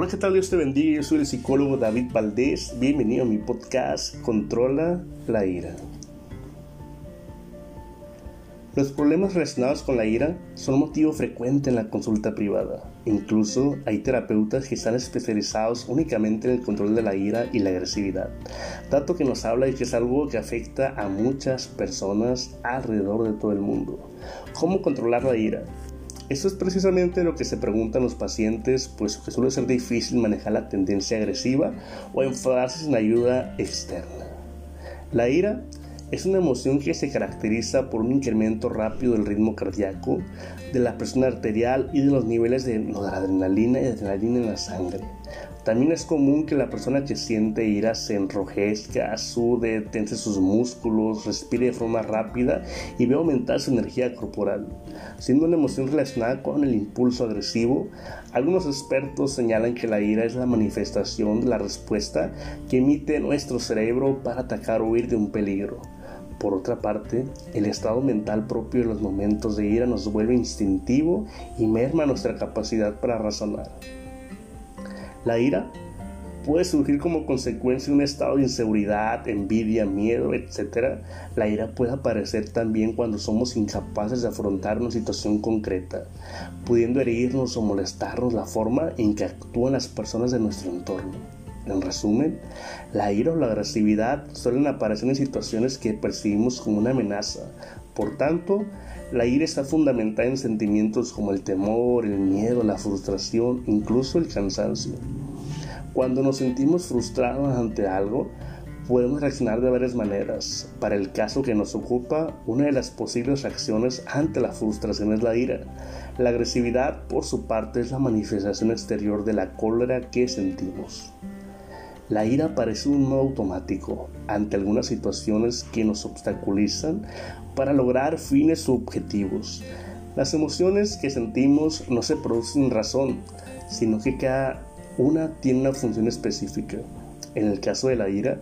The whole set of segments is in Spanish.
Hola, ¿qué tal? Dios te bendiga. Yo soy el psicólogo David Valdés. Bienvenido a mi podcast Controla la ira. Los problemas relacionados con la ira son motivo frecuente en la consulta privada. Incluso hay terapeutas que están especializados únicamente en el control de la ira y la agresividad, dato que nos habla de que es algo que afecta a muchas personas alrededor de todo el mundo. ¿Cómo controlar la ira? Eso es precisamente lo que se preguntan los pacientes, pues que suele ser difícil manejar la tendencia agresiva o enfadarse sin ayuda externa. La ira es una emoción que se caracteriza por un incremento rápido del ritmo cardíaco, de la presión arterial y de los niveles de adrenalina y adrenalina en la sangre. También es común que la persona que siente ira se enrojezca, sude, tense sus músculos, respire de forma rápida y vea aumentar su energía corporal. Siendo una emoción relacionada con el impulso agresivo, algunos expertos señalan que la ira es la manifestación de la respuesta que emite nuestro cerebro para atacar o huir de un peligro. Por otra parte, el estado mental propio de los momentos de ira nos vuelve instintivo y merma nuestra capacidad para razonar. La ira puede surgir como consecuencia de un estado de inseguridad, envidia, miedo, etc. La ira puede aparecer también cuando somos incapaces de afrontar una situación concreta, pudiendo herirnos o molestarnos la forma en que actúan las personas de nuestro entorno. En resumen, la ira o la agresividad suelen aparecer en situaciones que percibimos como una amenaza. Por tanto, la ira está fundamentada en sentimientos como el temor, el miedo, la frustración, incluso el cansancio. Cuando nos sentimos frustrados ante algo, podemos reaccionar de varias maneras. Para el caso que nos ocupa, una de las posibles reacciones ante la frustración es la ira. La agresividad, por su parte, es la manifestación exterior de la cólera que sentimos. La ira parece un modo automático ante algunas situaciones que nos obstaculizan para lograr fines u objetivos. Las emociones que sentimos no se producen sin razón, sino que cada una tiene una función específica. En el caso de la ira,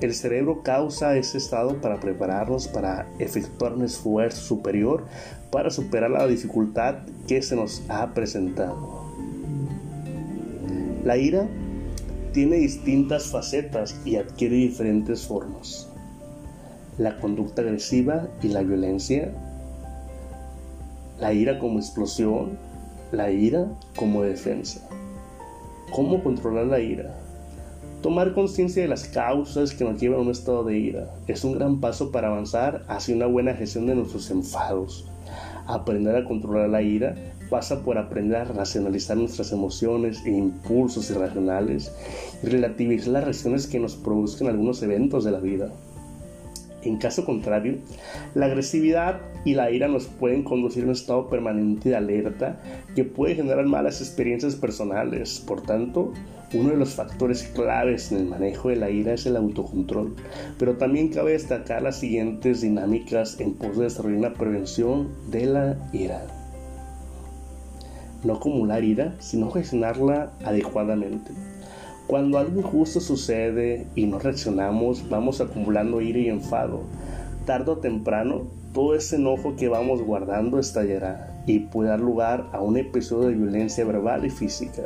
el cerebro causa ese estado para prepararnos para efectuar un esfuerzo superior para superar la dificultad que se nos ha presentado. La ira tiene distintas facetas y adquiere diferentes formas. La conducta agresiva y la violencia, la ira como explosión, la ira como defensa. ¿Cómo controlar la ira? Tomar conciencia de las causas que nos llevan a un estado de ira es un gran paso para avanzar hacia una buena gestión de nuestros enfados. Aprender a controlar la ira pasa por aprender a racionalizar nuestras emociones e impulsos irracionales y relativizar las reacciones que nos produzcan algunos eventos de la vida. En caso contrario, la agresividad y la ira nos pueden conducir a un estado permanente de alerta que puede generar malas experiencias personales. Por tanto, uno de los factores claves en el manejo de la ira es el autocontrol, pero también cabe destacar las siguientes dinámicas en pos de desarrollar una prevención de la ira. No acumular ira, sino gestionarla adecuadamente. Cuando algo injusto sucede y no reaccionamos, vamos acumulando ira y enfado. Tardo o temprano, todo ese enojo que vamos guardando estallará y puede dar lugar a un episodio de violencia verbal y física.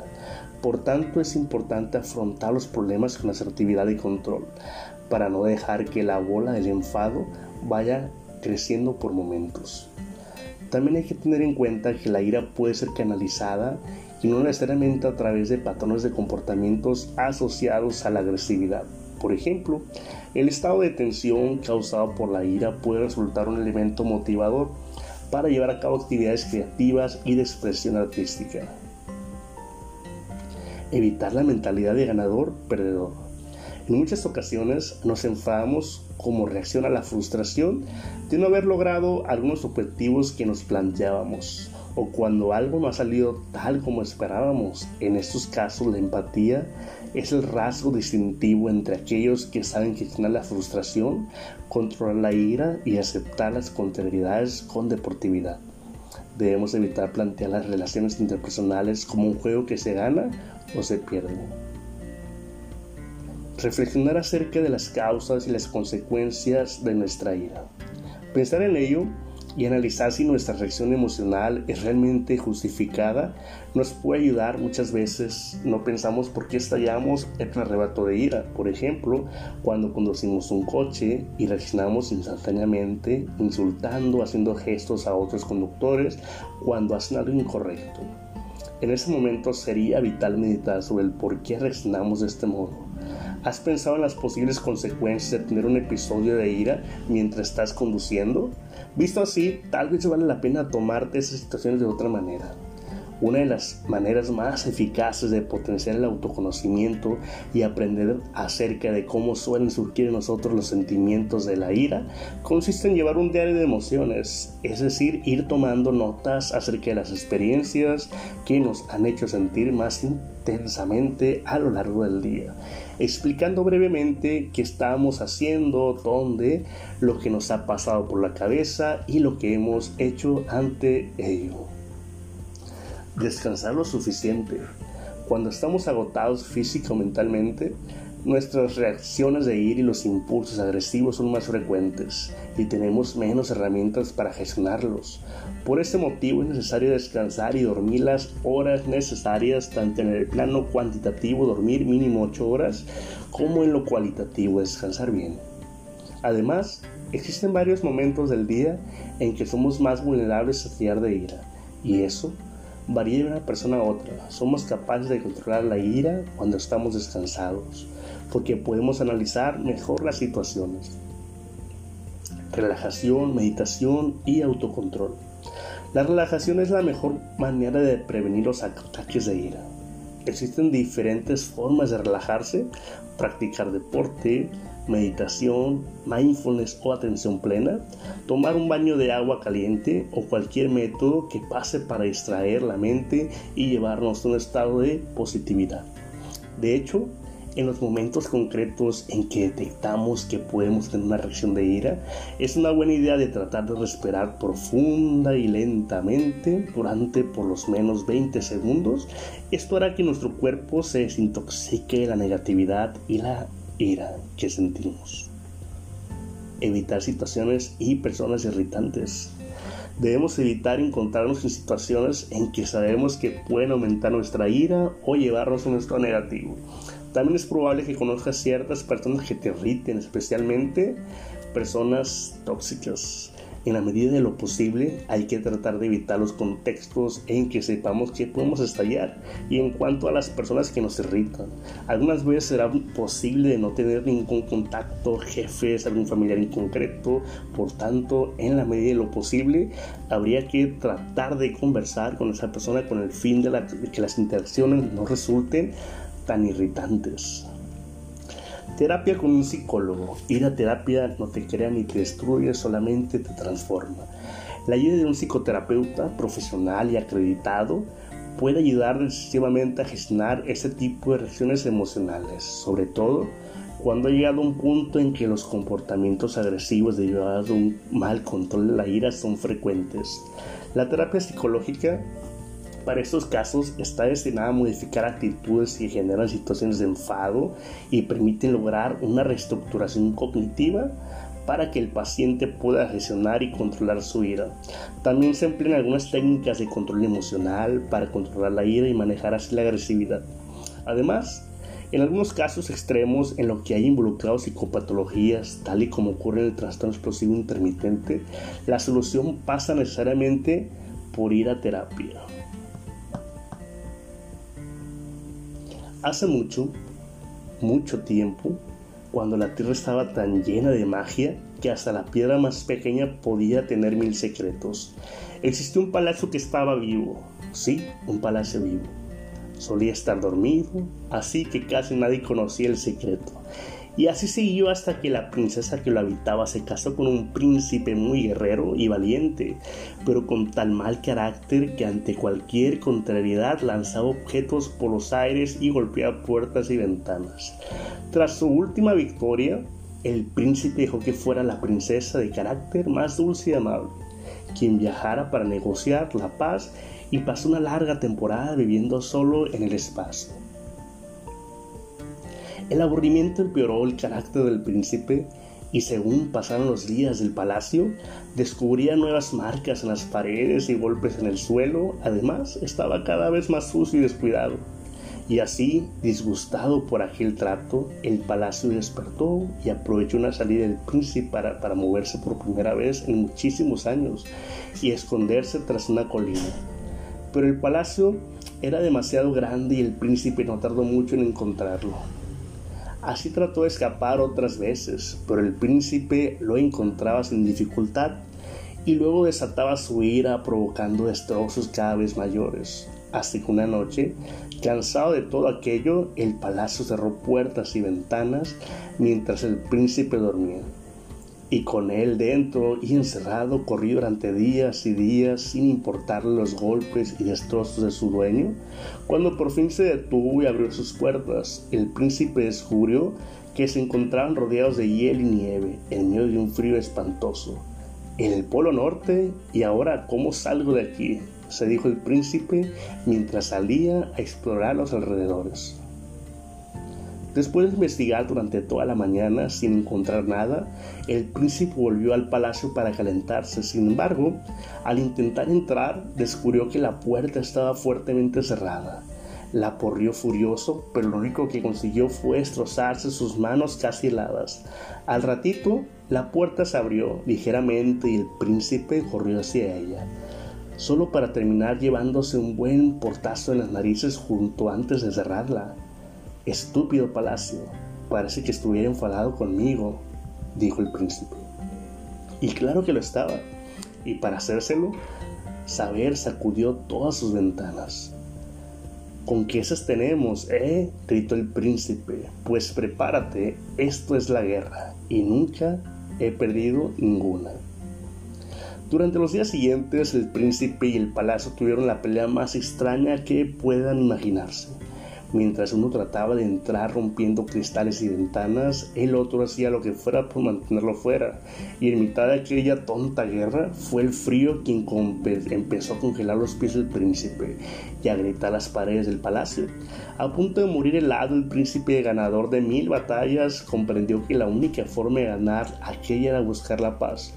Por tanto, es importante afrontar los problemas con asertividad y control, para no dejar que la bola del enfado vaya creciendo por momentos. También hay que tener en cuenta que la ira puede ser canalizada y no necesariamente a través de patrones de comportamientos asociados a la agresividad. Por ejemplo, el estado de tensión causado por la ira puede resultar un elemento motivador para llevar a cabo actividades creativas y de expresión artística. Evitar la mentalidad de ganador-perdedor. En muchas ocasiones nos enfadamos como reacción a la frustración de no haber logrado algunos objetivos que nos planteábamos o cuando algo no ha salido tal como esperábamos. En estos casos la empatía es el rasgo distintivo entre aquellos que saben gestionar la frustración, controlar la ira y aceptar las contrariedades con deportividad. Debemos evitar plantear las relaciones interpersonales como un juego que se gana o se pierde. Reflexionar acerca de las causas y las consecuencias de nuestra ira. Pensar en ello y analizar si nuestra reacción emocional es realmente justificada nos puede ayudar muchas veces. No pensamos por qué estallamos en un arrebato de ira. Por ejemplo, cuando conducimos un coche y reaccionamos instantáneamente insultando, haciendo gestos a otros conductores cuando hacen algo incorrecto. En ese momento sería vital meditar sobre el por qué reaccionamos de este modo. ¿Has pensado en las posibles consecuencias de tener un episodio de ira mientras estás conduciendo? Visto así, tal vez vale la pena tomarte esas situaciones de otra manera. Una de las maneras más eficaces de potenciar el autoconocimiento y aprender acerca de cómo suelen surgir en nosotros los sentimientos de la ira consiste en llevar un diario de emociones, es decir, ir tomando notas acerca de las experiencias que nos han hecho sentir más intensamente a lo largo del día, explicando brevemente qué estamos haciendo, dónde, lo que nos ha pasado por la cabeza y lo que hemos hecho ante ello. Descansar lo suficiente. Cuando estamos agotados física o mentalmente, nuestras reacciones de ir y los impulsos agresivos son más frecuentes y tenemos menos herramientas para gestionarlos. Por este motivo es necesario descansar y dormir las horas necesarias tanto en el plano cuantitativo, dormir mínimo 8 horas, como en lo cualitativo, descansar bien. Además, existen varios momentos del día en que somos más vulnerables a tirar de ira, y eso varía de una persona a otra. Somos capaces de controlar la ira cuando estamos descansados, porque podemos analizar mejor las situaciones. Relajación, meditación y autocontrol. La relajación es la mejor manera de prevenir los ataques de ira. Existen diferentes formas de relajarse, practicar deporte, meditación, mindfulness o atención plena, tomar un baño de agua caliente o cualquier método que pase para distraer la mente y llevarnos a un estado de positividad. De hecho, en los momentos concretos en que detectamos que podemos tener una reacción de ira, es una buena idea de tratar de respirar profunda y lentamente durante por lo menos 20 segundos. Esto hará que nuestro cuerpo se desintoxique de la negatividad y la ira que sentimos. Evitar situaciones y personas irritantes. Debemos evitar encontrarnos en situaciones en que sabemos que pueden aumentar nuestra ira o llevarnos a un estado negativo. También es probable que conozcas ciertas personas que te irriten, especialmente personas tóxicas. En la medida de lo posible hay que tratar de evitar los contextos en que sepamos que podemos estallar. Y en cuanto a las personas que nos irritan, algunas veces será posible no tener ningún contacto, jefes, algún familiar en concreto. Por tanto, en la medida de lo posible habría que tratar de conversar con esa persona con el fin de, de que las interacciones no resulten tan irritantes. Terapia con un psicólogo. Ir a terapia no te crea ni te destruye, solamente te transforma. La ayuda de un psicoterapeuta profesional y acreditado puede ayudar decisivamente a gestionar ese tipo de reacciones emocionales, sobre todo cuando ha llegado un punto en que los comportamientos agresivos derivados de un mal control de la ira son frecuentes. La terapia psicológica para estos casos está destinada a modificar actitudes que generan situaciones de enfado y permiten lograr una reestructuración cognitiva para que el paciente pueda gestionar y controlar su ira. También se emplean algunas técnicas de control emocional para controlar la ira y manejar así la agresividad. Además, en algunos casos extremos en los que hay involucrados psicopatologías, tal y como ocurre en el trastorno explosivo intermitente, la solución pasa necesariamente por ir a terapia. Hace mucho, mucho tiempo, cuando la tierra estaba tan llena de magia que hasta la piedra más pequeña podía tener mil secretos, existió un palacio que estaba vivo, sí, un palacio vivo. Solía estar dormido, así que casi nadie conocía el secreto. Y así siguió hasta que la princesa que lo habitaba se casó con un príncipe muy guerrero y valiente, pero con tal mal carácter que ante cualquier contrariedad lanzaba objetos por los aires y golpeaba puertas y ventanas. Tras su última victoria, el príncipe dejó que fuera la princesa de carácter más dulce y amable, quien viajara para negociar la paz y pasó una larga temporada viviendo solo en el espacio. El aburrimiento empeoró el carácter del príncipe y según pasaron los días del palacio, descubría nuevas marcas en las paredes y golpes en el suelo, además estaba cada vez más sucio y descuidado. Y así, disgustado por aquel trato, el palacio despertó y aprovechó una salida del príncipe para, para moverse por primera vez en muchísimos años y esconderse tras una colina. Pero el palacio era demasiado grande y el príncipe no tardó mucho en encontrarlo. Así trató de escapar otras veces, pero el príncipe lo encontraba sin dificultad y luego desataba su ira provocando destrozos cada vez mayores. Así que una noche, cansado de todo aquello, el palacio cerró puertas y ventanas mientras el príncipe dormía y con él dentro y encerrado corrió durante días y días sin importarle los golpes y destrozos de su dueño. Cuando por fin se detuvo y abrió sus puertas, el príncipe descubrió que se encontraban rodeados de hielo y nieve en medio de un frío espantoso. En el Polo Norte, ¿y ahora cómo salgo de aquí? se dijo el príncipe mientras salía a explorar los alrededores. Después de investigar durante toda la mañana sin encontrar nada, el príncipe volvió al palacio para calentarse. Sin embargo, al intentar entrar, descubrió que la puerta estaba fuertemente cerrada. La porrió furioso, pero lo único que consiguió fue destrozarse sus manos casi heladas. Al ratito, la puerta se abrió ligeramente y el príncipe corrió hacia ella, solo para terminar llevándose un buen portazo en las narices junto antes de cerrarla. Estúpido palacio, parece que estuviera enfadado conmigo, dijo el príncipe. Y claro que lo estaba, y para hacérselo, Saber sacudió todas sus ventanas. ¿Con qué esas tenemos, eh? gritó el príncipe. Pues prepárate, esto es la guerra, y nunca he perdido ninguna. Durante los días siguientes, el príncipe y el palacio tuvieron la pelea más extraña que puedan imaginarse. Mientras uno trataba de entrar rompiendo cristales y ventanas, el otro hacía lo que fuera por mantenerlo fuera. Y en mitad de aquella tonta guerra, fue el frío quien empezó a congelar los pies del príncipe y a gritar las paredes del palacio. A punto de morir helado, el príncipe ganador de mil batallas comprendió que la única forma de ganar aquella era buscar la paz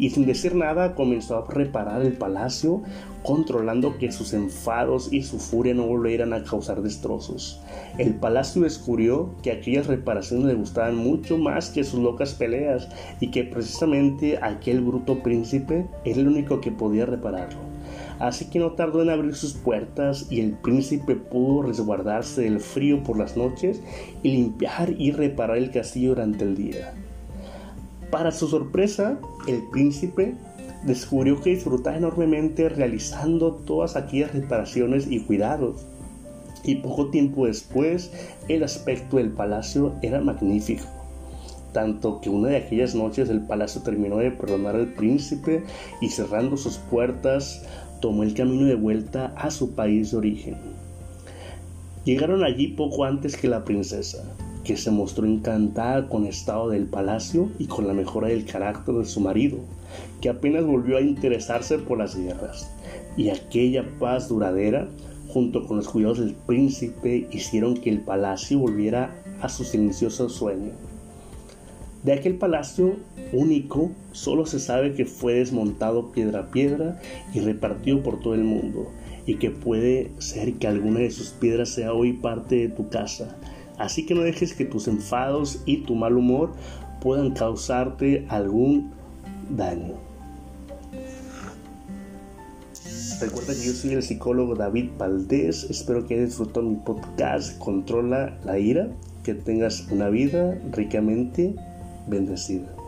y sin decir nada comenzó a reparar el palacio, controlando que sus enfados y su furia no volvieran a causar destrozos. El palacio descubrió que aquellas reparaciones le gustaban mucho más que sus locas peleas y que precisamente aquel bruto príncipe era el único que podía repararlo. Así que no tardó en abrir sus puertas y el príncipe pudo resguardarse del frío por las noches y limpiar y reparar el castillo durante el día. Para su sorpresa, el príncipe descubrió que disfrutaba enormemente realizando todas aquellas reparaciones y cuidados. Y poco tiempo después, el aspecto del palacio era magnífico. Tanto que una de aquellas noches el palacio terminó de perdonar al príncipe y cerrando sus puertas, tomó el camino de vuelta a su país de origen. Llegaron allí poco antes que la princesa, que se mostró encantada con el estado del palacio y con la mejora del carácter de su marido, que apenas volvió a interesarse por las guerras. Y aquella paz duradera, junto con los cuidados del príncipe, hicieron que el palacio volviera a su silencioso sueño. De aquel palacio único solo se sabe que fue desmontado piedra a piedra y repartido por todo el mundo, y que puede ser que alguna de sus piedras sea hoy parte de tu casa, Así que no dejes que tus enfados y tu mal humor puedan causarte algún daño. Recuerda que yo soy el psicólogo David Valdés. Espero que hayas disfrutado mi podcast Controla la ira. Que tengas una vida ricamente bendecida.